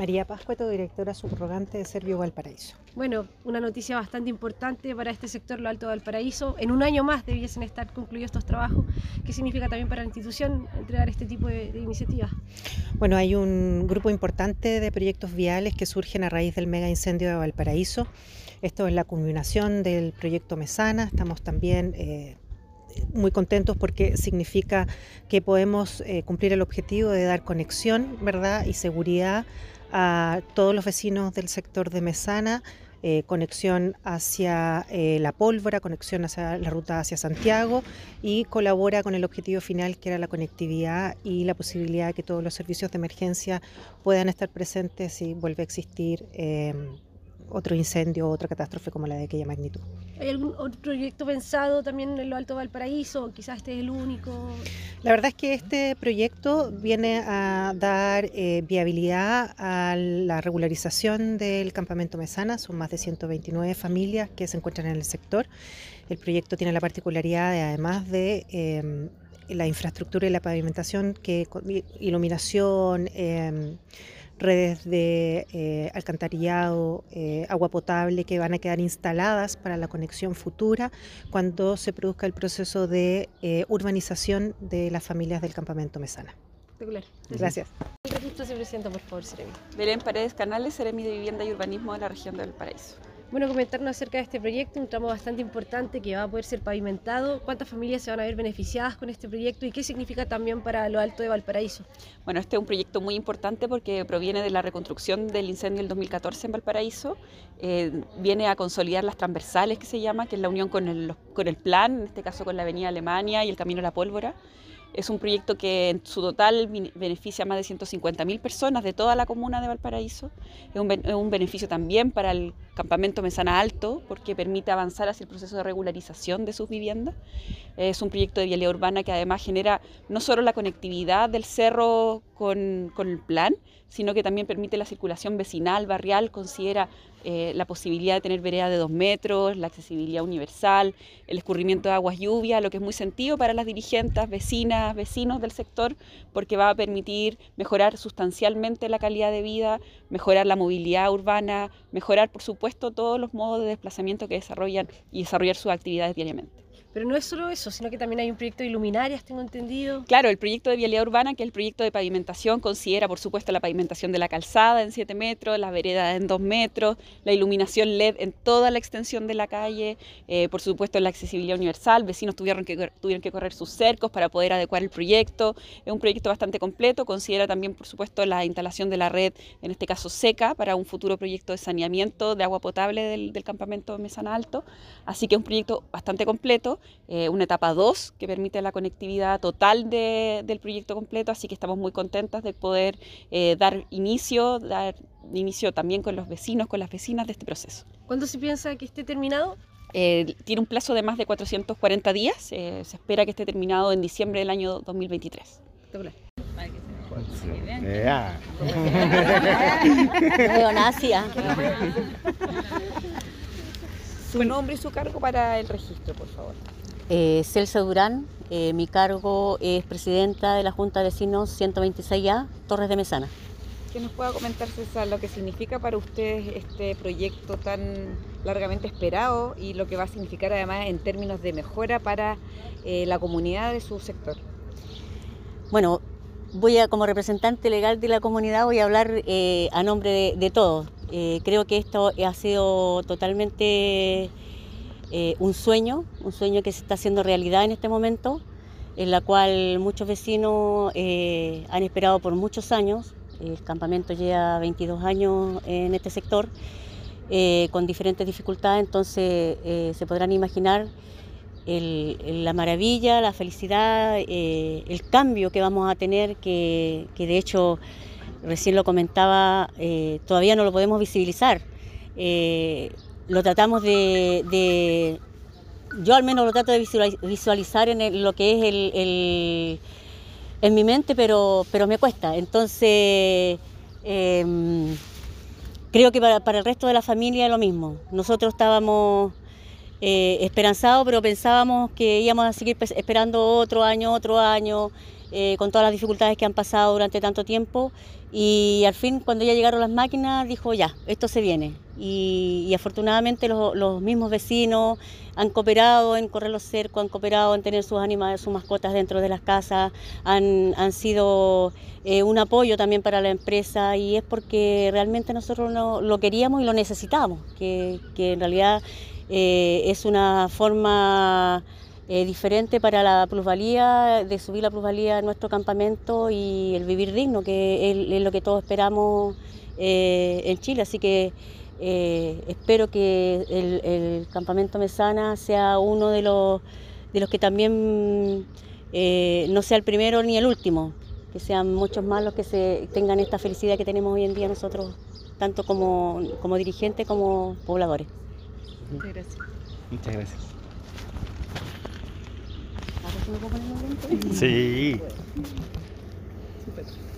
María Pascueto, directora subrogante de Servio Valparaíso. Bueno, una noticia bastante importante para este sector, lo Alto Valparaíso. En un año más debiesen estar concluidos estos trabajos. ¿Qué significa también para la institución entregar este tipo de, de iniciativas? Bueno, hay un grupo importante de proyectos viales que surgen a raíz del mega incendio de Valparaíso. Esto es la culminación del proyecto Mesana. Estamos también eh, muy contentos porque significa que podemos eh, cumplir el objetivo de dar conexión, ¿verdad? y seguridad a todos los vecinos del sector de Mesana, eh, conexión hacia eh, la pólvora, conexión hacia la ruta hacia Santiago y colabora con el objetivo final que era la conectividad y la posibilidad de que todos los servicios de emergencia puedan estar presentes si vuelve a existir. Eh, otro incendio o otra catástrofe como la de aquella magnitud. ¿Hay algún otro proyecto pensado también en lo Alto Valparaíso? Quizás este es el único. La verdad es que este proyecto viene a dar eh, viabilidad a la regularización del campamento Mesana. Son más de 129 familias que se encuentran en el sector. El proyecto tiene la particularidad de, además de eh, la infraestructura y la pavimentación, que iluminación, eh, redes de eh, alcantarillado, eh, agua potable que van a quedar instaladas para la conexión futura cuando se produzca el proceso de eh, urbanización de las familias del campamento Mesana. Gracias. El registro se presenta, por favor, Seremi. Belén Paredes Canales, Seremi de Vivienda y Urbanismo de la región del Paraíso. Bueno, comentarnos acerca de este proyecto, un tramo bastante importante que va a poder ser pavimentado. ¿Cuántas familias se van a ver beneficiadas con este proyecto y qué significa también para lo alto de Valparaíso? Bueno, este es un proyecto muy importante porque proviene de la reconstrucción del incendio del 2014 en Valparaíso. Eh, viene a consolidar las transversales que se llama, que es la unión con el, con el plan, en este caso con la Avenida Alemania y el Camino a la Pólvora. Es un proyecto que en su total beneficia a más de 150.000 personas de toda la comuna de Valparaíso. Es un, beneficio también para el campamento Mesana Alto porque permite avanzar hacia el proceso de regularización de sus viviendas. Es un proyecto de vialidad urbana que además genera no solo la conectividad del cerro con el plan, sino que también permite la circulación vecinal, barrial, considera eh, la posibilidad de tener vereda de dos metros, la accesibilidad universal, el escurrimiento de aguas lluvia, lo que es muy sentido para las dirigentes, vecinas, vecinos del sector, porque va a permitir mejorar sustancialmente la calidad de vida, mejorar la movilidad urbana, mejorar, por supuesto, todos los modos de desplazamiento que desarrollan y desarrollar sus actividades diariamente. Pero no es solo eso, sino que también hay un proyecto de luminarias, tengo entendido. Claro, el proyecto de vialidad urbana, que es el proyecto de pavimentación, considera, por supuesto, la pavimentación de la calzada en 7 metros, la vereda en 2 metros, la iluminación LED en toda la extensión de la calle, eh, por supuesto, la accesibilidad universal. Vecinos tuvieron que, tuvieron que correr sus cercos para poder adecuar el proyecto. Es un proyecto bastante completo, considera también, por supuesto, la instalación de la red, en este caso seca, para un futuro proyecto de saneamiento de agua potable del, del campamento Mesana Alto. Así que es un proyecto bastante completo eh, una etapa 2 que permite la conectividad total de, del proyecto completo, así que estamos muy contentas de poder eh, dar inicio, dar inicio también con los vecinos, con las vecinas de este proceso. ¿Cuándo se piensa que esté terminado? Eh, tiene un plazo de más de 440 días, eh, se espera que esté terminado en diciembre del año 2023. Neonacia. Su nombre y su cargo para el registro, por favor. Eh, Celsa Durán, eh, mi cargo es presidenta de la Junta de Vecinos 126A, Torres de Mesana. Que nos pueda comentar, César, lo que significa para ustedes este proyecto tan largamente esperado y lo que va a significar además en términos de mejora para eh, la comunidad de su sector. Bueno, voy a, como representante legal de la comunidad, voy a hablar eh, a nombre de, de todos. Eh, creo que esto ha sido totalmente eh, un sueño, un sueño que se está haciendo realidad en este momento, en la cual muchos vecinos eh, han esperado por muchos años. El campamento lleva 22 años en este sector, con diferentes dificultades, entonces se podrán imaginar la maravilla, la felicidad, el cambio que vamos a tener, que de hecho recién lo comentaba, eh, todavía no lo podemos visibilizar. Eh, lo tratamos de, yo al menos lo trato de visualizar en el, lo que es el, el, en mi mente, pero, pero me cuesta. Entonces, eh, creo que para, para, el resto de la familia es lo mismo. Nosotros estábamos eh, esperanzado, pero pensábamos que íbamos a seguir esperando otro año, otro año, eh, con todas las dificultades que han pasado durante tanto tiempo. Y al fin, cuando ya llegaron las máquinas, dijo ya, esto se viene. Y, afortunadamente los, mismos vecinos han cooperado en correr los cercos, han cooperado en tener sus animales, sus mascotas dentro de las casas, han, sido eh, un apoyo también para la empresa y es porque realmente nosotros lo queríamos y lo necesitamos, que, que en realidad eh, es una forma eh, diferente para la plusvalía, de subir la plusvalía en nuestro campamento y el vivir digno, que es, lo que todos esperamos eh, en Chile. Así que espero que el, campamento Mesana sea uno de los, de los que también no sea el primero ni el último, que sean muchos más los que se tengan esta felicidad que tenemos hoy en día nosotros, tanto como, como dirigentes como pobladores. Muchas gracias. Muchas gracias. ¿Ahora sí me puedo poner Sí.